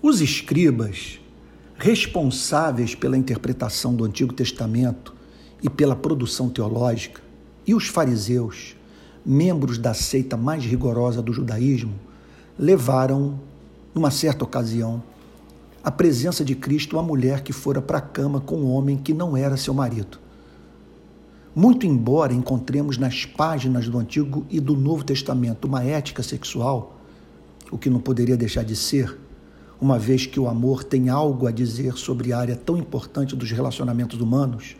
Os escribas, responsáveis pela interpretação do Antigo Testamento e pela produção teológica, e os fariseus, membros da seita mais rigorosa do judaísmo, levaram, numa certa ocasião, a presença de Cristo uma mulher que fora para a cama com um homem que não era seu marido. Muito embora encontremos nas páginas do Antigo e do Novo Testamento uma ética sexual, o que não poderia deixar de ser, uma vez que o amor tem algo a dizer sobre a área tão importante dos relacionamentos humanos,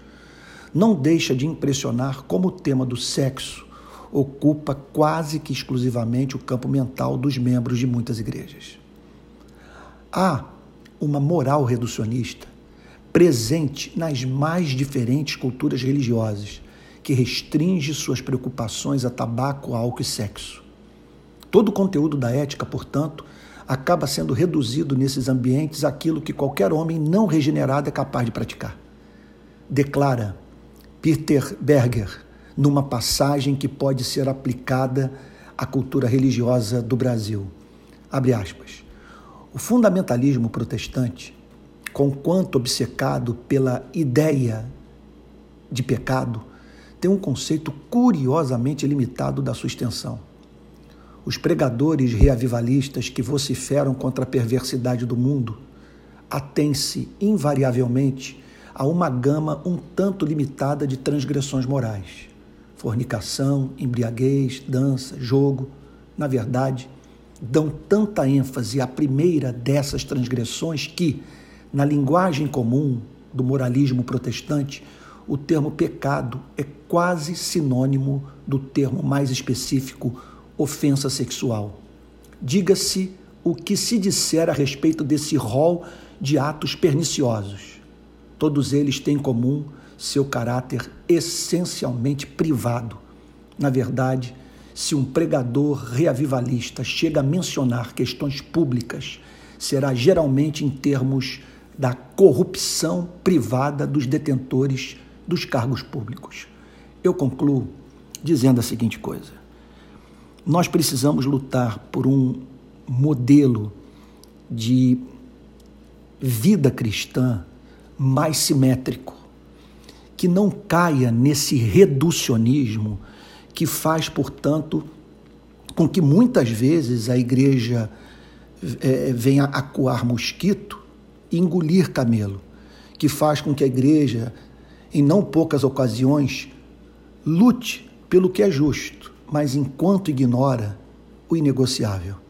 não deixa de impressionar como o tema do sexo ocupa quase que exclusivamente o campo mental dos membros de muitas igrejas. Há uma moral reducionista presente nas mais diferentes culturas religiosas que restringe suas preocupações a tabaco, álcool e sexo. Todo o conteúdo da ética, portanto, acaba sendo reduzido nesses ambientes àquilo que qualquer homem não regenerado é capaz de praticar. Declara Peter Berger numa passagem que pode ser aplicada à cultura religiosa do Brasil. Abre aspas. O fundamentalismo protestante, conquanto obcecado pela ideia de pecado, tem um conceito curiosamente limitado da sua extensão. Os pregadores reavivalistas que vociferam contra a perversidade do mundo atêm-se invariavelmente a uma gama um tanto limitada de transgressões morais. Fornicação, embriaguez, dança, jogo, na verdade, dão tanta ênfase à primeira dessas transgressões que, na linguagem comum do moralismo protestante, o termo pecado é quase sinônimo do termo mais específico ofensa sexual. Diga-se o que se disser a respeito desse rol de atos perniciosos. Todos eles têm em comum seu caráter essencialmente privado. Na verdade, se um pregador reavivalista chega a mencionar questões públicas, será geralmente em termos da corrupção privada dos detentores dos cargos públicos. Eu concluo dizendo a seguinte coisa: nós precisamos lutar por um modelo de vida cristã mais simétrico, que não caia nesse reducionismo que faz, portanto, com que muitas vezes a igreja é, venha acuar mosquito e engolir camelo, que faz com que a igreja, em não poucas ocasiões, lute pelo que é justo mas enquanto ignora o inegociável.